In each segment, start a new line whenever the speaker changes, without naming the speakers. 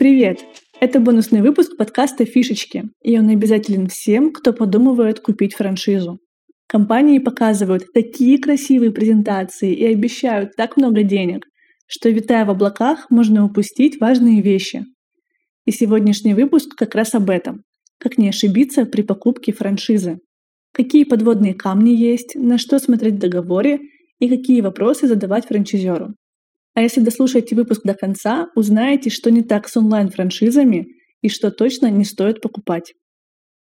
Привет! Это бонусный выпуск подкаста «Фишечки», и он обязателен всем, кто подумывает купить франшизу. Компании показывают такие красивые презентации и обещают так много денег, что, витая в облаках, можно упустить важные вещи. И сегодняшний выпуск как раз об этом. Как не ошибиться при покупке франшизы. Какие подводные камни есть, на что смотреть в договоре и какие вопросы задавать франчайзеру. А если дослушаете выпуск до конца, узнаете, что не так с онлайн-франшизами и что точно не стоит покупать.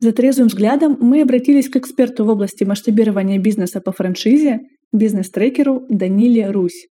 За трезвым взглядом мы обратились к эксперту в области масштабирования бизнеса по франшизе, бизнес-трекеру Даниле Русь.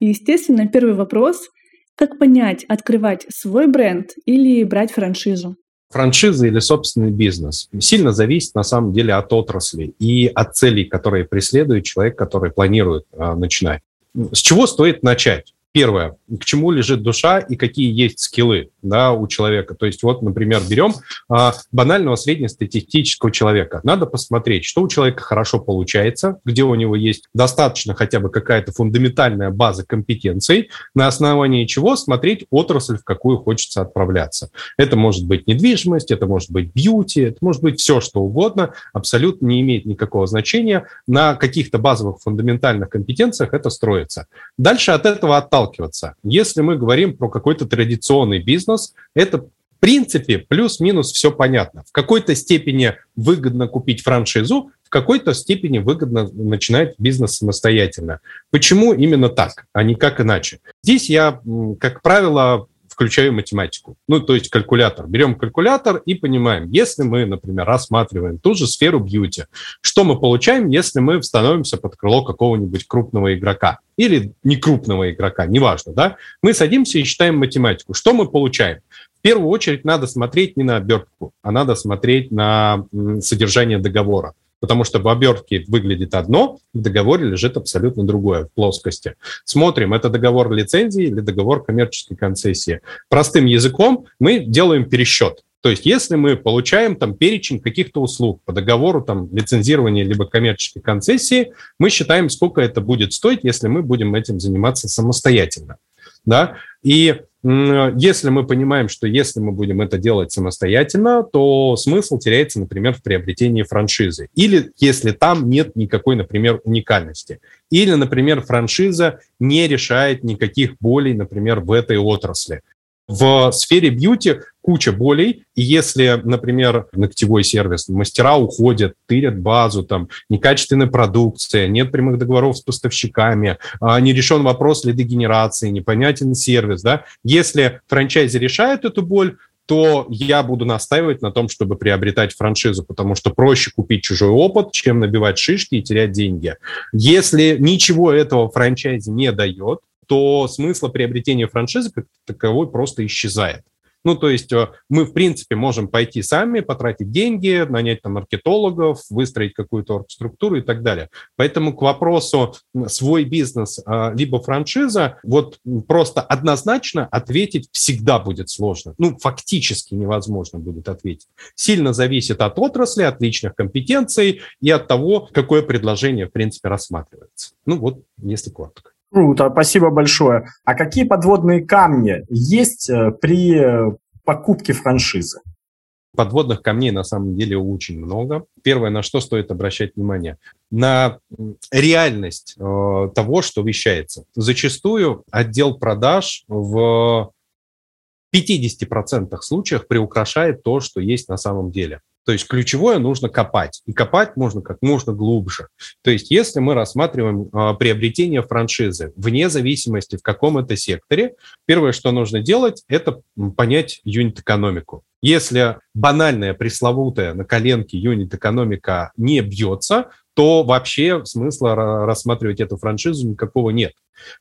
И, естественно, первый вопрос – как понять, открывать свой бренд или брать франшизу?
Франшиза или собственный бизнес сильно зависит на самом деле от отрасли и от целей, которые преследует человек, который планирует э, начинать. С чего стоит начать? Первое, к чему лежит душа и какие есть скиллы да, у человека. То есть вот, например, берем а, банального среднестатистического человека. Надо посмотреть, что у человека хорошо получается, где у него есть достаточно хотя бы какая-то фундаментальная база компетенций, на основании чего смотреть отрасль, в какую хочется отправляться. Это может быть недвижимость, это может быть бьюти, это может быть все, что угодно, абсолютно не имеет никакого значения. На каких-то базовых фундаментальных компетенциях это строится. Дальше от этого отталкиваться. Если мы говорим про какой-то традиционный бизнес, это в принципе плюс-минус все понятно. В какой-то степени выгодно купить франшизу, в какой-то степени выгодно начинать бизнес самостоятельно. Почему именно так, а не как иначе? Здесь я, как правило, включаю математику. Ну, то есть калькулятор. Берем калькулятор и понимаем, если мы, например, рассматриваем ту же сферу бьюти, что мы получаем, если мы становимся под крыло какого-нибудь крупного игрока или не крупного игрока, неважно, да? Мы садимся и считаем математику. Что мы получаем? В первую очередь надо смотреть не на обертку, а надо смотреть на содержание договора потому что в обертке выглядит одно, в договоре лежит абсолютно другое в плоскости. Смотрим, это договор лицензии или договор коммерческой концессии. Простым языком мы делаем пересчет. То есть если мы получаем там перечень каких-то услуг по договору там лицензирования либо коммерческой концессии, мы считаем, сколько это будет стоить, если мы будем этим заниматься самостоятельно. Да? И если мы понимаем, что если мы будем это делать самостоятельно, то смысл теряется, например, в приобретении франшизы. Или если там нет никакой, например, уникальности. Или, например, франшиза не решает никаких болей, например, в этой отрасли. В сфере бьюти куча болей, и если, например, ногтевой сервис, мастера уходят, тырят базу, там, некачественная продукция, нет прямых договоров с поставщиками, а, не решен вопрос лидогенерации, непонятен сервис, да, если франчайзи решают эту боль, то я буду настаивать на том, чтобы приобретать франшизу, потому что проще купить чужой опыт, чем набивать шишки и терять деньги. Если ничего этого франчайзи не дает, то смысла приобретения франшизы как таковой просто исчезает. Ну, то есть э, мы, в принципе, можем пойти сами, потратить деньги, нанять там маркетологов, выстроить какую-то структуру и так далее. Поэтому к вопросу свой бизнес а, либо франшиза, вот просто однозначно ответить всегда будет сложно. Ну, фактически невозможно будет ответить. Сильно зависит от отрасли, от личных компетенций и от того, какое предложение, в принципе, рассматривается. Ну, вот, если коротко.
Круто, спасибо большое. А какие подводные камни есть э, при э, покупке франшизы?
Подводных камней на самом деле очень много. Первое, на что стоит обращать внимание, на реальность э, того, что вещается. Зачастую отдел продаж в 50% случаях приукрашает то, что есть на самом деле. То есть ключевое нужно копать. И копать можно как можно глубже. То есть если мы рассматриваем э, приобретение франшизы, вне зависимости в каком это секторе, первое, что нужно делать, это понять юнит-экономику. Если банальная, пресловутая на коленке юнит-экономика не бьется, то вообще смысла рассматривать эту франшизу никакого нет.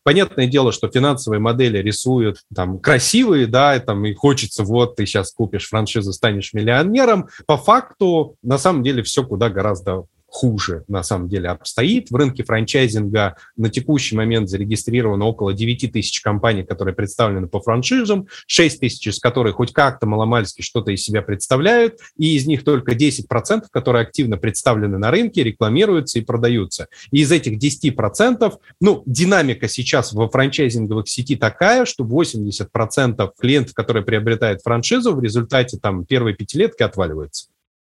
Понятное дело, что финансовые модели рисуют там красивые, да, и, там и хочется, вот ты сейчас купишь франшизу, станешь миллионером. По факту, на самом деле, все куда гораздо хуже на самом деле обстоит. В рынке франчайзинга на текущий момент зарегистрировано около 9 тысяч компаний, которые представлены по франшизам, 6 тысяч из которых хоть как-то маломальски что-то из себя представляют, и из них только 10%, которые активно представлены на рынке, рекламируются и продаются. И из этих 10%, ну, динамика сейчас во франчайзинговых сети такая, что 80% клиентов, которые приобретают франшизу, в результате там первой пятилетки отваливаются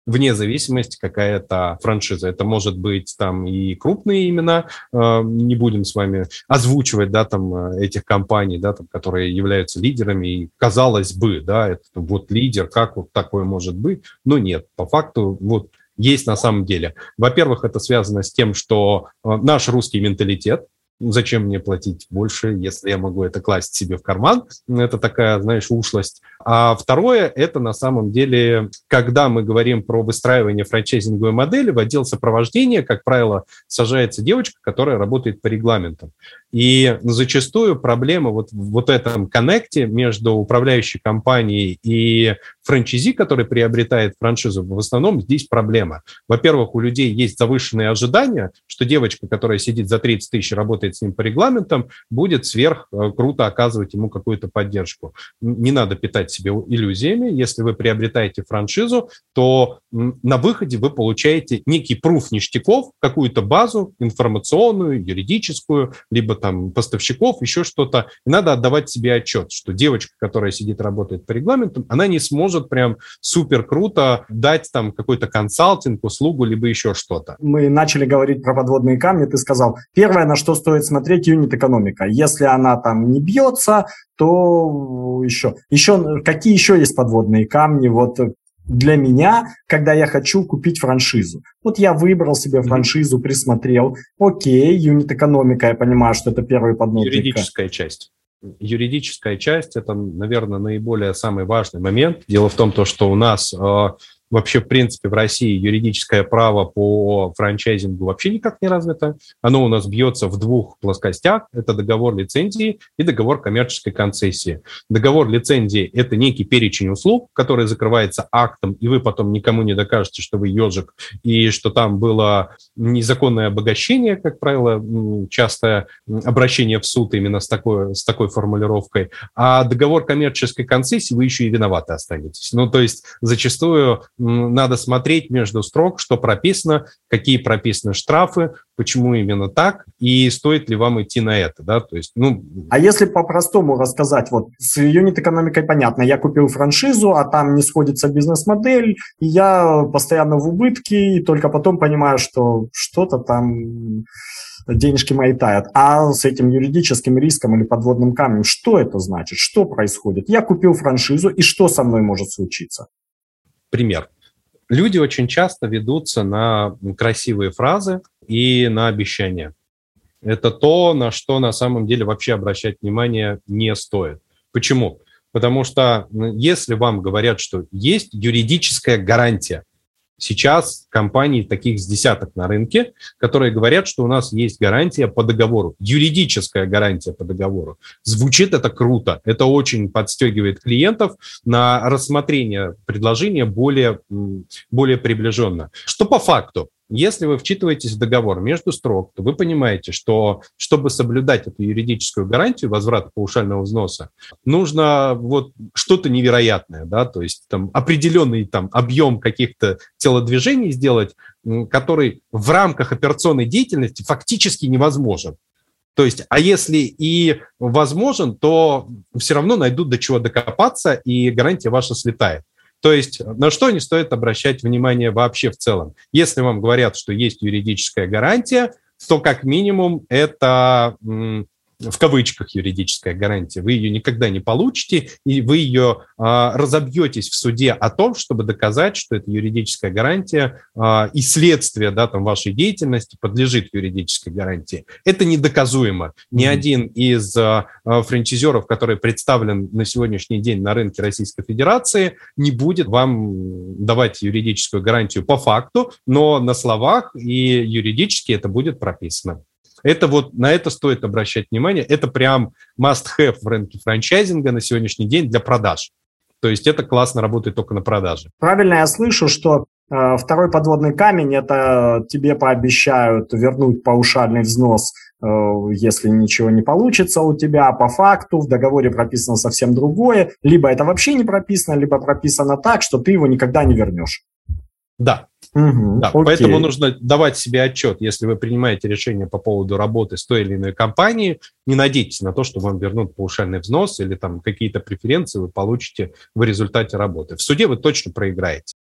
вне зависимости, какая это франшиза. Это может быть там и крупные имена, э, не будем с вами озвучивать, да, там э, этих компаний, да, там, которые являются лидерами, и казалось бы, да, это вот лидер, как вот такое может быть, но нет, по факту вот есть на самом деле. Во-первых, это связано с тем, что э, наш русский менталитет, зачем мне платить больше, если я могу это класть себе в карман? Это такая, знаешь, ушлость. А второе, это на самом деле, когда мы говорим про выстраивание франчайзинговой модели, в отдел сопровождения, как правило, сажается девочка, которая работает по регламентам. И зачастую проблема вот в вот этом коннекте между управляющей компанией и франчайзи, который приобретает франшизу, в основном здесь проблема. Во-первых, у людей есть завышенные ожидания, что девочка, которая сидит за 30 тысяч, работает с ним по регламентам, будет сверх э, круто оказывать ему какую-то поддержку. Не надо питать себе иллюзиями. Если вы приобретаете франшизу, то на выходе вы получаете некий пруф ништяков, какую-то базу информационную, юридическую, либо там поставщиков, еще что-то. И надо отдавать себе отчет, что девочка, которая сидит, работает по регламентам, она не сможет прям супер круто дать там какой-то консалтинг, услугу, либо еще что-то.
Мы начали говорить про подводные камни, ты сказал, первое, на что стоит смотреть, юнит-экономика. Если она там не бьется, то еще, еще какие еще есть подводные камни? Вот для меня, когда я хочу купить франшизу. Вот я выбрал себе франшизу, присмотрел. Окей, юнит-экономика, я понимаю, что это первый подножник.
Юридическая часть. Юридическая часть – это, наверное, наиболее самый важный момент. Дело в том, то, что у нас э, Вообще, в принципе, в России юридическое право по франчайзингу вообще никак не развито. Оно у нас бьется в двух плоскостях. Это договор лицензии и договор коммерческой концессии. Договор лицензии – это некий перечень услуг, который закрывается актом, и вы потом никому не докажете, что вы ежик, и что там было незаконное обогащение, как правило, частое обращение в суд именно с такой, с такой формулировкой. А договор коммерческой концессии вы еще и виноваты останетесь. Ну, то есть зачастую надо смотреть между строк, что прописано, какие прописаны штрафы, почему именно так, и стоит ли вам идти на это, да, то есть, ну...
А если по-простому рассказать, вот с юнит-экономикой понятно, я купил франшизу, а там не сходится бизнес-модель, и я постоянно в убытке, и только потом понимаю, что что-то там денежки мои тают. А с этим юридическим риском или подводным камнем, что это значит? Что происходит? Я купил франшизу, и что со мной может случиться?
Пример. Люди очень часто ведутся на красивые фразы и на обещания. Это то, на что на самом деле вообще обращать внимание не стоит. Почему? Потому что если вам говорят, что есть юридическая гарантия, Сейчас компаний таких с десяток на рынке, которые говорят, что у нас есть гарантия по договору, юридическая гарантия по договору. Звучит это круто, это очень подстегивает клиентов на рассмотрение предложения более, более приближенно. Что по факту? Если вы вчитываетесь в договор между строк, то вы понимаете, что чтобы соблюдать эту юридическую гарантию возврата паушального взноса, нужно вот что-то невероятное, да, то есть там определенный там объем каких-то телодвижений сделать, который в рамках операционной деятельности фактически невозможен. То есть, а если и возможен, то все равно найдут до чего докопаться, и гарантия ваша слетает. То есть на что не стоит обращать внимание вообще в целом? Если вам говорят, что есть юридическая гарантия, то как минимум это в кавычках юридическая гарантия, вы ее никогда не получите, и вы ее а, разобьетесь в суде о том, чтобы доказать, что эта юридическая гарантия а, и следствие да, там, вашей деятельности подлежит юридической гарантии. Это недоказуемо. Ни mm-hmm. один из а, а, франчайзеров, который представлен на сегодняшний день на рынке Российской Федерации, не будет вам давать юридическую гарантию по факту, но на словах и юридически это будет прописано. Это вот на это стоит обращать внимание. Это прям must-have в рынке франчайзинга на сегодняшний день для продаж. То есть это классно работает только на продаже.
Правильно я слышу, что Э, второй подводный камень – это тебе пообещают вернуть паушальный взнос, э, если ничего не получится у тебя. А по факту в договоре прописано совсем другое. Либо это вообще не прописано, либо прописано так, что ты его никогда не вернешь.
Да, Угу, да, поэтому нужно давать себе отчет, если вы принимаете решение по поводу работы с той или иной компанией, не надейтесь на то, что вам вернут паушальный взнос или там какие-то преференции вы получите в результате работы. В суде вы точно проиграете.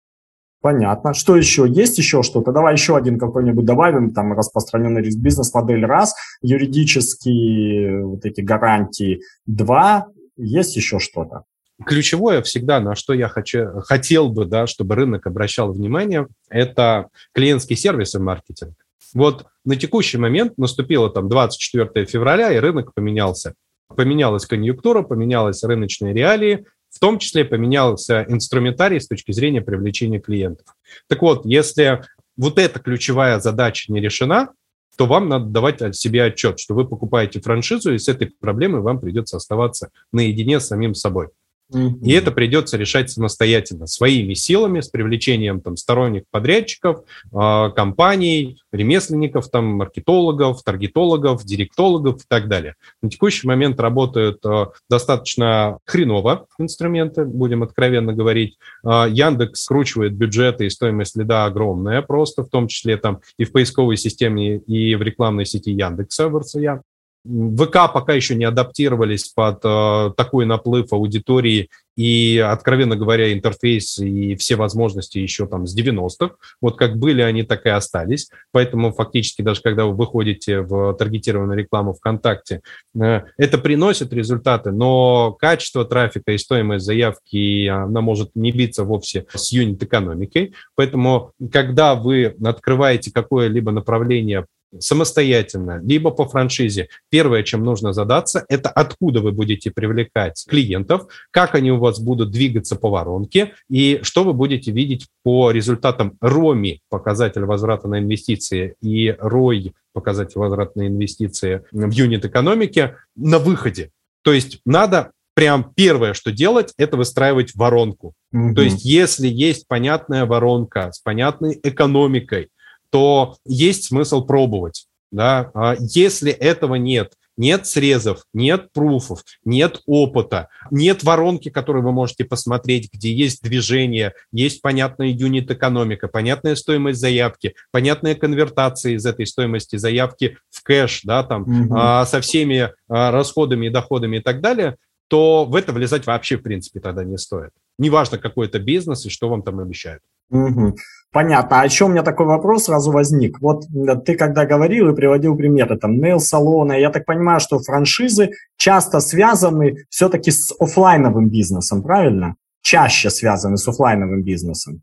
Понятно. Что еще? Есть еще что-то? Давай еще один какой-нибудь добавим. Там распространенный риск бизнес-модель раз, юридические вот эти гарантии два. Есть еще что-то?
Ключевое всегда, на что я хочу, хотел бы, да, чтобы рынок обращал внимание, это клиентский сервис и маркетинг. Вот на текущий момент наступило там 24 февраля, и рынок поменялся. Поменялась конъюнктура, поменялись рыночные реалии, в том числе поменялся инструментарий с точки зрения привлечения клиентов. Так вот, если вот эта ключевая задача не решена, то вам надо давать себе отчет, что вы покупаете франшизу, и с этой проблемой вам придется оставаться наедине с самим собой. И это придется решать самостоятельно, своими силами, с привлечением там, сторонних подрядчиков, э, компаний, ремесленников, там, маркетологов, таргетологов, директологов и так далее. На текущий момент работают э, достаточно хреново инструменты, будем откровенно говорить. Э, Яндекс скручивает бюджеты, и стоимость лида огромная просто, в том числе там и в поисковой системе, и в рекламной сети Яндекса в РЦЯ. ВК пока еще не адаптировались под э, такой наплыв аудитории и, откровенно говоря, интерфейс и все возможности еще там с 90-х. Вот как были они, так и остались. Поэтому фактически даже когда вы выходите в таргетированную рекламу ВКонтакте, э, это приносит результаты, но качество трафика и стоимость заявки, она может не биться вовсе с юнит-экономикой. Поэтому, когда вы открываете какое-либо направление самостоятельно, либо по франшизе, первое, чем нужно задаться, это откуда вы будете привлекать клиентов, как они у вас будут двигаться по воронке и что вы будете видеть по результатам РОМИ, показатель возврата на инвестиции, и РОЙ, показатель возврата на инвестиции в юнит экономики на выходе. То есть надо прям первое, что делать, это выстраивать воронку. Mm-hmm. То есть если есть понятная воронка с понятной экономикой, то есть смысл пробовать. Да? А если этого нет, нет срезов, нет пруфов, нет опыта, нет воронки, которую вы можете посмотреть, где есть движение, есть понятная юнит-экономика, понятная стоимость заявки, понятная конвертация из этой стоимости заявки в кэш, да, там, угу. а, со всеми а, расходами и доходами и так далее, то в это влезать вообще, в принципе, тогда не стоит. Неважно, какой это бизнес и что вам там обещают.
Угу. Понятно. А еще у меня такой вопрос сразу возник. Вот ты когда говорил и приводил примеры, там, нейл-салоны, я так понимаю, что франшизы часто связаны все-таки с офлайновым бизнесом, правильно? Чаще связаны с офлайновым бизнесом.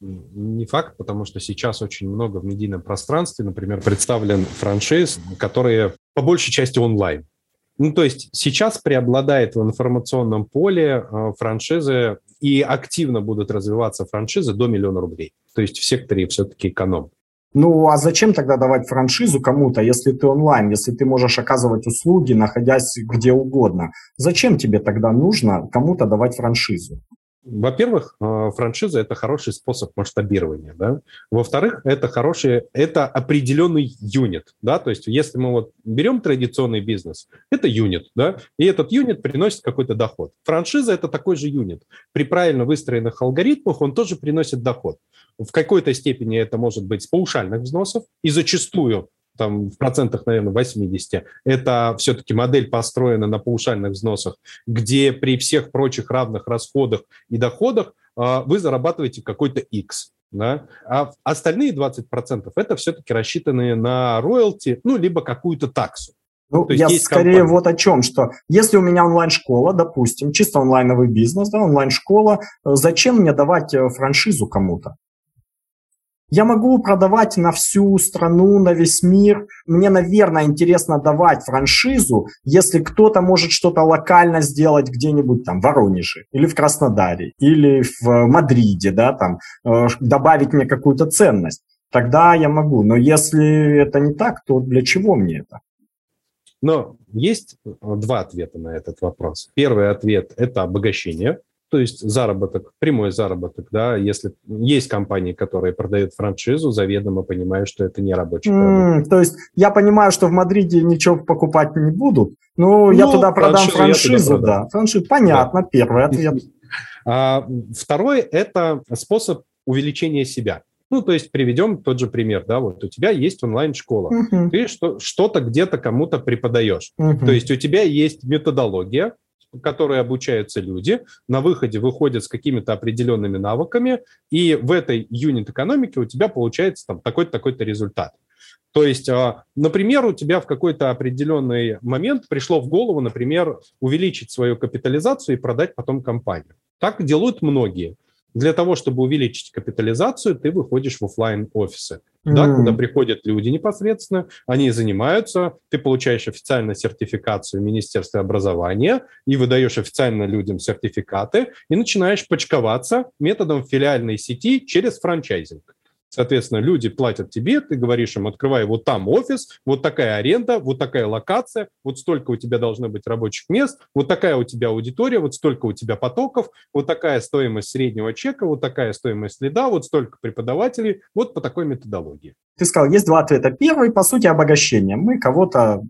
Не факт, потому что сейчас очень много в медийном пространстве, например, представлен франшиз, которые по большей части онлайн. Ну, то есть сейчас преобладает в информационном поле э, франшизы и активно будут развиваться франшизы до миллиона рублей. То есть в секторе все-таки эконом.
Ну, а зачем тогда давать франшизу кому-то, если ты онлайн, если ты можешь оказывать услуги, находясь где угодно? Зачем тебе тогда нужно кому-то давать франшизу?
Во-первых, э, франшиза – это хороший способ масштабирования. Да? Во-вторых, это хороший, это определенный юнит. Да? То есть если мы вот берем традиционный бизнес, это юнит, да? и этот юнит приносит какой-то доход. Франшиза – это такой же юнит. При правильно выстроенных алгоритмах он тоже приносит доход. В какой-то степени это может быть с паушальных взносов, и зачастую там в процентах, наверное, 80, это все-таки модель построена на паушальных взносах, где при всех прочих равных расходах и доходах а, вы зарабатываете какой-то X. Да? А остальные 20% это все-таки рассчитанные на роялти, ну, либо какую-то таксу.
Ну, я скорее компания. вот о чем, что если у меня онлайн-школа, допустим, чисто онлайновый бизнес, да, онлайн-школа, э, зачем мне давать э, франшизу кому-то? Я могу продавать на всю страну, на весь мир. Мне, наверное, интересно давать франшизу, если кто-то может что-то локально сделать где-нибудь там в Воронеже или в Краснодаре или в Мадриде, да, там, э, добавить мне какую-то ценность. Тогда я могу. Но если это не так, то для чего мне это?
Но есть два ответа на этот вопрос. Первый ответ – это обогащение – то есть заработок, прямой заработок, да, если есть компании, которые продают франшизу, заведомо понимают, что это не рабочий
mm, То есть я понимаю, что в Мадриде ничего покупать не будут, но ну, я туда продам франшизу, туда продам. да. Франшизу, понятно, да. первый ответ.
А, второй – это способ увеличения себя. Ну, то есть приведем тот же пример, да, вот у тебя есть онлайн-школа, uh-huh. ты что, что-то где-то кому-то преподаешь. Uh-huh. То есть у тебя есть методология, которой обучаются люди, на выходе выходят с какими-то определенными навыками, и в этой юнит-экономике у тебя получается там такой-то, такой-то результат. То есть, а, например, у тебя в какой-то определенный момент пришло в голову, например, увеличить свою капитализацию и продать потом компанию. Так делают многие. Для того, чтобы увеличить капитализацию, ты выходишь в офлайн офисы mm. да, куда приходят люди непосредственно, они занимаются, ты получаешь официально сертификацию Министерства образования и выдаешь официально людям сертификаты и начинаешь почковаться методом филиальной сети через франчайзинг. Соответственно, люди платят тебе, ты говоришь им, открывай вот там офис, вот такая аренда, вот такая локация, вот столько у тебя должно быть рабочих мест, вот такая у тебя аудитория, вот столько у тебя потоков, вот такая стоимость среднего чека, вот такая стоимость следа, вот столько преподавателей, вот по такой методологии.
Ты сказал, есть два ответа. Первый, по сути, обогащение. Мы кого-то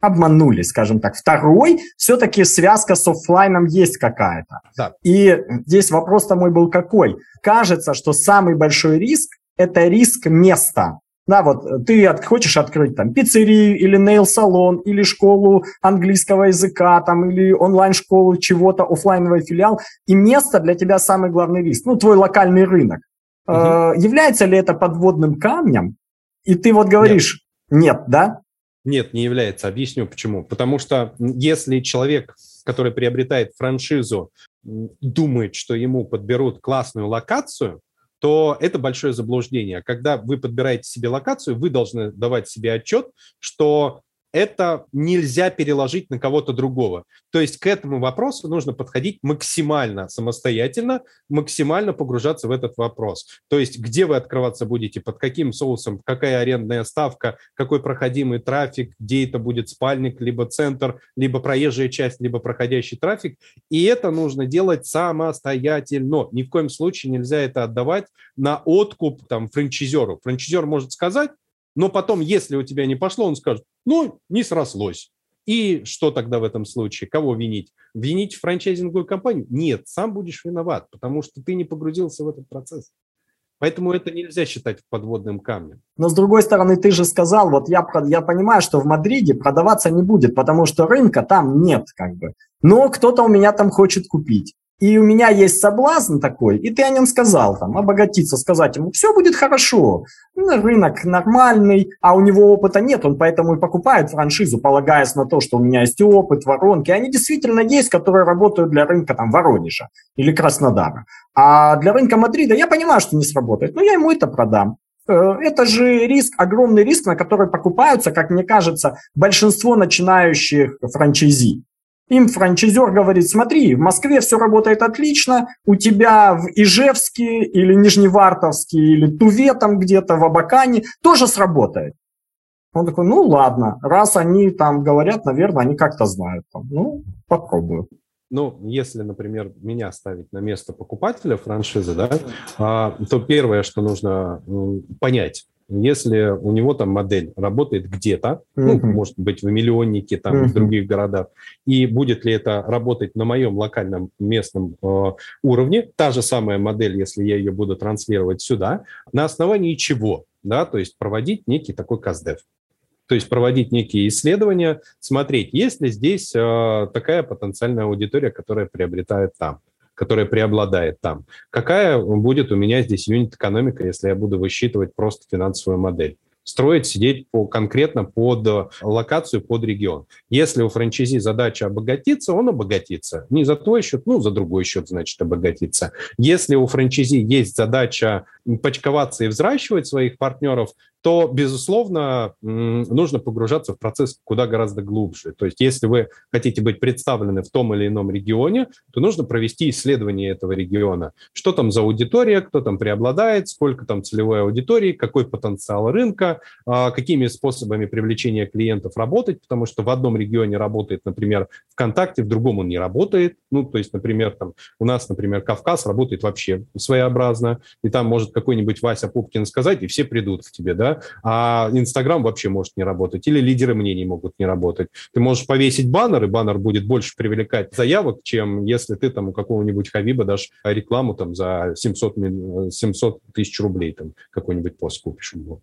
обманули, скажем так. Второй, все-таки связка с офлайном есть какая-то. Да. И здесь вопрос-то мой был какой? Кажется, что самый большой риск это риск места. Да, вот ты хочешь открыть там пиццерию или нейл-салон, или школу английского языка, там, или онлайн-школу чего-то, офлайновый филиал, и место для тебя самый главный риск, ну, твой локальный рынок. Угу. Э, является ли это подводным камнем? И ты вот говоришь, нет, нет да?
Нет, не является. Объясню почему. Потому что если человек, который приобретает франшизу, думает, что ему подберут классную локацию, то это большое заблуждение. Когда вы подбираете себе локацию, вы должны давать себе отчет, что это нельзя переложить на кого-то другого. То есть к этому вопросу нужно подходить максимально самостоятельно, максимально погружаться в этот вопрос. То есть где вы открываться будете, под каким соусом, какая арендная ставка, какой проходимый трафик, где это будет спальник, либо центр, либо проезжая часть, либо проходящий трафик. И это нужно делать самостоятельно. Ни в коем случае нельзя это отдавать на откуп там, франчайзеру. Франчайзер может сказать, но потом, если у тебя не пошло, он скажет, ну, не срослось. И что тогда в этом случае? Кого винить? Винить франчайзинговую компанию? Нет, сам будешь виноват, потому что ты не погрузился в этот процесс. Поэтому это нельзя считать подводным камнем.
Но с другой стороны, ты же сказал, вот я, я понимаю, что в Мадриде продаваться не будет, потому что рынка там нет как бы. Но кто-то у меня там хочет купить и у меня есть соблазн такой, и ты о нем сказал, там, обогатиться, сказать ему, все будет хорошо, рынок нормальный, а у него опыта нет, он поэтому и покупает франшизу, полагаясь на то, что у меня есть опыт, воронки, они действительно есть, которые работают для рынка там Воронежа или Краснодара. А для рынка Мадрида я понимаю, что не сработает, но я ему это продам. Э, это же риск, огромный риск, на который покупаются, как мне кажется, большинство начинающих франчайзи. Им франчайзер говорит, смотри, в Москве все работает отлично, у тебя в Ижевске или Нижневартовске или Туве там где-то, в Абакане тоже сработает. Он такой, ну ладно, раз они там говорят, наверное, они как-то знают. Там, ну, попробую.
Ну, если, например, меня ставить на место покупателя франшизы, да, а, то первое, что нужно понять, если у него там модель работает где-то, mm-hmm. ну, может быть, в миллионнике, там, mm-hmm. в других городах, и будет ли это работать на моем локальном местном э, уровне, та же самая модель, если я ее буду транслировать сюда, на основании чего, да, то есть проводить некий такой КАЗДЕФ. То есть проводить некие исследования, смотреть, есть ли здесь э, такая потенциальная аудитория, которая приобретает там которая преобладает там. Какая будет у меня здесь юнит-экономика, если я буду высчитывать просто финансовую модель? строить, сидеть по, конкретно под локацию, под регион. Если у франчайзи задача обогатиться, он обогатится. Не за твой счет, ну, за другой счет, значит, обогатиться. Если у франчайзи есть задача почковаться и взращивать своих партнеров, то, безусловно, нужно погружаться в процесс куда гораздо глубже. То есть если вы хотите быть представлены в том или ином регионе, то нужно провести исследование этого региона. Что там за аудитория, кто там преобладает, сколько там целевой аудитории, какой потенциал рынка, а, какими способами привлечения клиентов работать, потому что в одном регионе работает, например, ВКонтакте, в другом он не работает. Ну, то есть, например, там у нас, например, Кавказ работает вообще своеобразно, и там может какой-нибудь Вася Пупкин сказать, и все придут к тебе, да, а Инстаграм вообще может не работать, или лидеры мнений могут не работать. Ты можешь повесить баннер, и баннер будет больше привлекать заявок, чем если ты там у какого-нибудь Хабиба дашь рекламу там за 700, 700 тысяч рублей, там какой-нибудь пост купишь у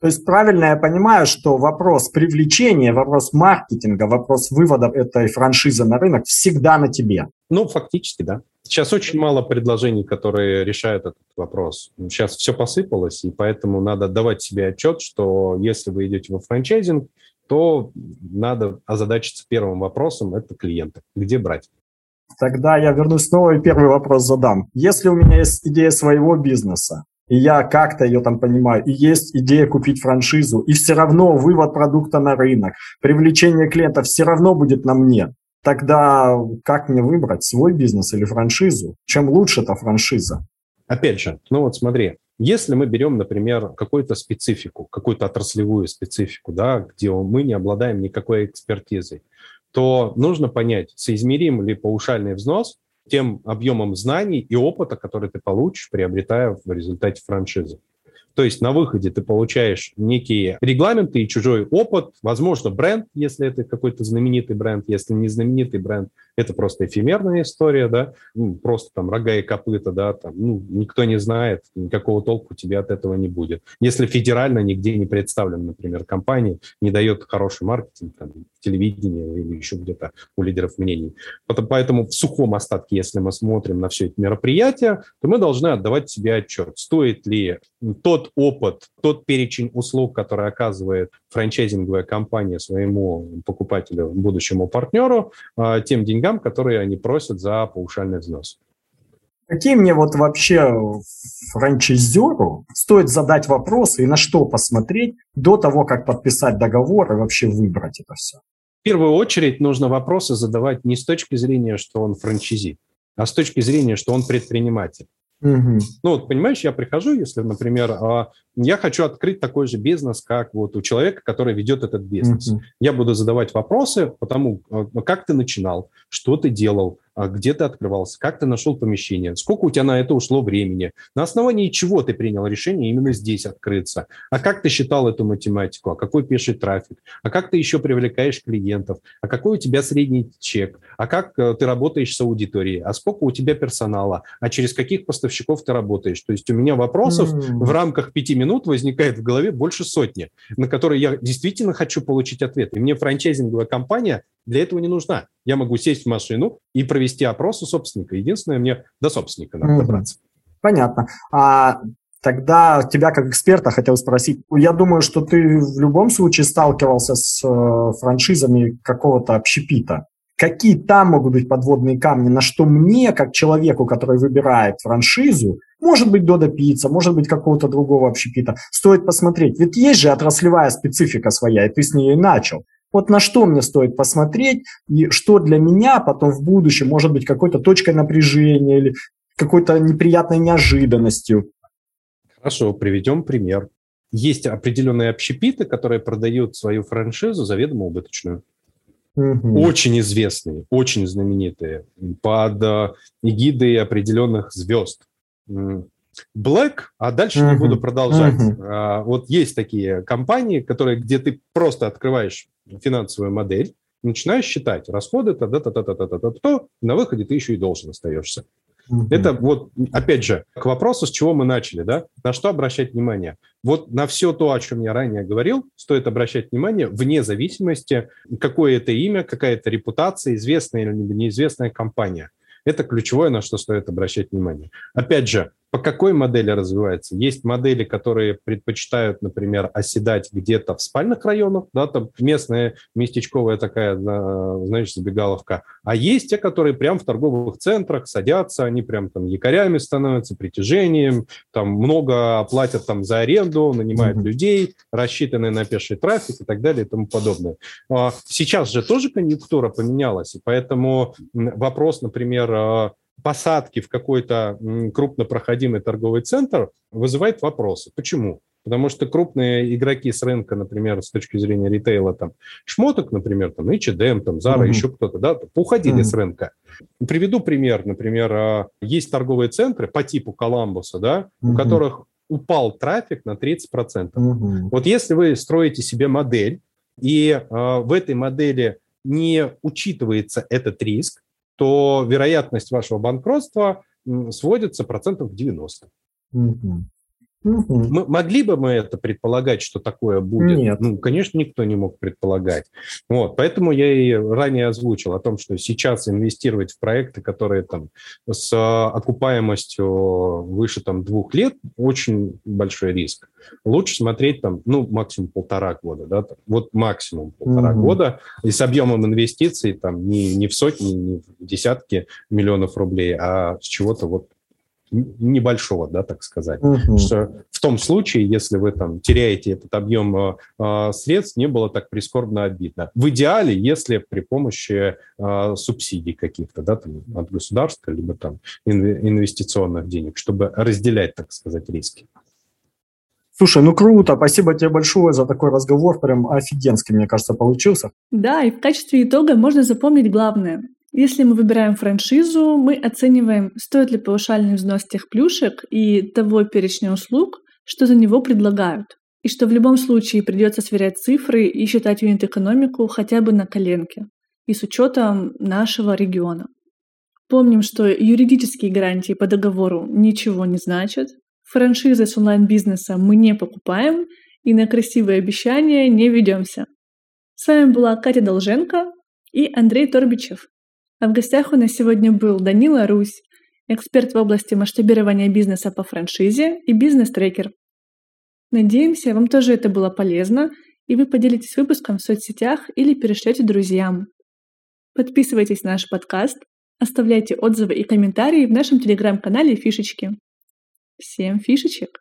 То есть правильно я понимаю, что вопрос привлечения, вопрос маркетинга, вопрос вывода этой франшизы на рынок всегда на тебе?
Ну, фактически, да. Сейчас очень мало предложений, которые решают этот вопрос. Сейчас все посыпалось, и поэтому надо давать себе отчет, что если вы идете во франчайзинг, то надо озадачиться первым вопросом – это клиенты. Где брать?
Тогда я вернусь снова и первый вопрос задам. Если у меня есть идея своего бизнеса, и я как-то ее там понимаю, и есть идея купить франшизу, и все равно вывод продукта на рынок, привлечение клиентов все равно будет на мне, Тогда как мне выбрать, свой бизнес или франшизу? Чем лучше эта франшиза?
Опять же, ну вот смотри, если мы берем, например, какую-то специфику, какую-то отраслевую специфику, да, где мы не обладаем никакой экспертизой, то нужно понять, соизмерим ли паушальный взнос тем объемом знаний и опыта, который ты получишь, приобретая в результате франшизы. То есть на выходе ты получаешь некие регламенты и чужой опыт, возможно, бренд, если это какой-то знаменитый бренд, если не знаменитый бренд, это просто эфемерная история, да, ну, просто там рога и копыта, да, там, ну, никто не знает, никакого толку тебе от этого не будет. Если федерально нигде не представлен, например, компания, не дает хороший маркетинг, там, телевидение или еще где-то у лидеров мнений. Поэтому в сухом остатке, если мы смотрим на все это мероприятие, то мы должны отдавать себе отчет, стоит ли тот опыт, тот перечень услуг, который оказывает франчайзинговая компания своему покупателю, будущему партнеру, а, тем деньгам, которые они просят за паушальный взнос.
Какие мне вот вообще франчайзеру стоит задать вопросы и на что посмотреть до того, как подписать договор и вообще выбрать это все?
В первую очередь нужно вопросы задавать не с точки зрения, что он франчайзи, а с точки зрения, что он предприниматель. Угу. Ну вот, понимаешь, я прихожу, если, например, а, я хочу открыть такой же бизнес, как вот у человека, который ведет этот бизнес. Угу. Я буду задавать вопросы по тому, а, как ты начинал, что ты делал, где ты открывался, как ты нашел помещение, сколько у тебя на это ушло времени, на основании чего ты принял решение именно здесь открыться, а как ты считал эту математику, а какой пеший трафик, а как ты еще привлекаешь клиентов, а какой у тебя средний чек, а как э, ты работаешь с аудиторией, а сколько у тебя персонала, а через каких поставщиков ты работаешь. То есть у меня вопросов mm. в рамках пяти минут возникает в голове больше сотни, на которые я действительно хочу получить ответ. И мне франчайзинговая компания для этого не нужна. Я могу сесть в машину и провести опрос у собственника. Единственное, мне до собственника надо добраться.
Понятно. А Тогда тебя как эксперта хотел спросить. Я думаю, что ты в любом случае сталкивался с э, франшизами какого-то общепита. Какие там могут быть подводные камни, на что мне, как человеку, который выбирает франшизу, может быть, Дода Пицца, может быть, какого-то другого общепита, стоит посмотреть. Ведь есть же отраслевая специфика своя, и ты с нее и начал. Вот на что мне стоит посмотреть, и что для меня потом в будущем может быть какой-то точкой напряжения или какой-то неприятной неожиданностью.
Хорошо, приведем пример. Есть определенные общепиты, которые продают свою франшизу заведомо убыточную. Угу. Очень известные, очень знаменитые, под э, эгидой определенных звезд. Black, а дальше uh-huh. не буду продолжать. Uh-huh. А, вот есть такие компании, которые, где ты просто открываешь финансовую модель, начинаешь считать расходы, та та та та та та та та то на выходе ты еще и должен остаешься. Uh-huh. Это вот, опять же, к вопросу, с чего мы начали, да? На что обращать внимание? Вот на все то, о чем я ранее говорил, стоит обращать внимание вне зависимости, какое это имя, какая это репутация, известная или неизвестная компания. Это ключевое, на что стоит обращать внимание. Опять же, по какой модели развивается? Есть модели, которые предпочитают, например, оседать где-то в спальных районах, да, там местная местечковая такая, знаешь, забегаловка. А есть те, которые прям в торговых центрах садятся, они прям там якорями становятся, притяжением, там много платят там за аренду, нанимают mm-hmm. людей, рассчитанные на пеший трафик и так далее и тому подобное. А сейчас же тоже конъюнктура поменялась, и поэтому вопрос, например, а, посадки в какой-то крупнопроходимый торговый центр вызывает вопросы. Почему? Потому что крупные игроки с рынка, например, с точки зрения ритейла, там, шмоток, например, там, H&M, там, Zara, mm-hmm. еще кто-то, да, уходили mm-hmm. с рынка. Приведу пример. Например, а, есть торговые центры по типу Коламбуса, да, mm-hmm. у которых упал трафик на 30%. Mm-hmm. Вот если вы строите себе модель, и э, в этой модели не учитывается этот риск, то вероятность вашего банкротства сводится процентов в 90. Угу. Угу. Мы, могли бы мы это предполагать, что такое будет?
Нет.
Ну, конечно, никто не мог предполагать. Вот, поэтому я и ранее озвучил о том, что сейчас инвестировать в проекты, которые там с окупаемостью выше там двух лет, очень большой риск. Лучше смотреть там, ну, максимум полтора года, да, там, вот максимум полтора угу. года, и с объемом инвестиций там не, не в сотни, не в десятки миллионов рублей, а с чего-то вот небольшого, да, так сказать. Угу. Что в том случае, если вы там теряете этот объем э, э, средств, не было так прискорбно обидно. В идеале, если при помощи э, субсидий каких-то, да, там, от государства, либо там инвестиционных денег, чтобы разделять, так сказать, риски.
Слушай, ну круто, спасибо тебе большое за такой разговор, прям офигенский, мне кажется, получился.
Да, и в качестве итога можно запомнить главное. Если мы выбираем франшизу, мы оцениваем, стоит ли паушальный взнос тех плюшек и того перечня услуг, что за него предлагают. И что в любом случае придется сверять цифры и считать юнит-экономику хотя бы на коленке и с учетом нашего региона. Помним, что юридические гарантии по договору ничего не значат, франшизы с онлайн-бизнеса мы не покупаем и на красивые обещания не ведемся. С вами была Катя Долженко и Андрей Торбичев. А в гостях у нас сегодня был Данила Русь, эксперт в области масштабирования бизнеса по франшизе и бизнес-трекер. Надеемся, вам тоже это было полезно, и вы поделитесь выпуском в соцсетях или перешлете друзьям. Подписывайтесь на наш подкаст, оставляйте отзывы и комментарии в нашем телеграм-канале «Фишечки». Всем фишечек!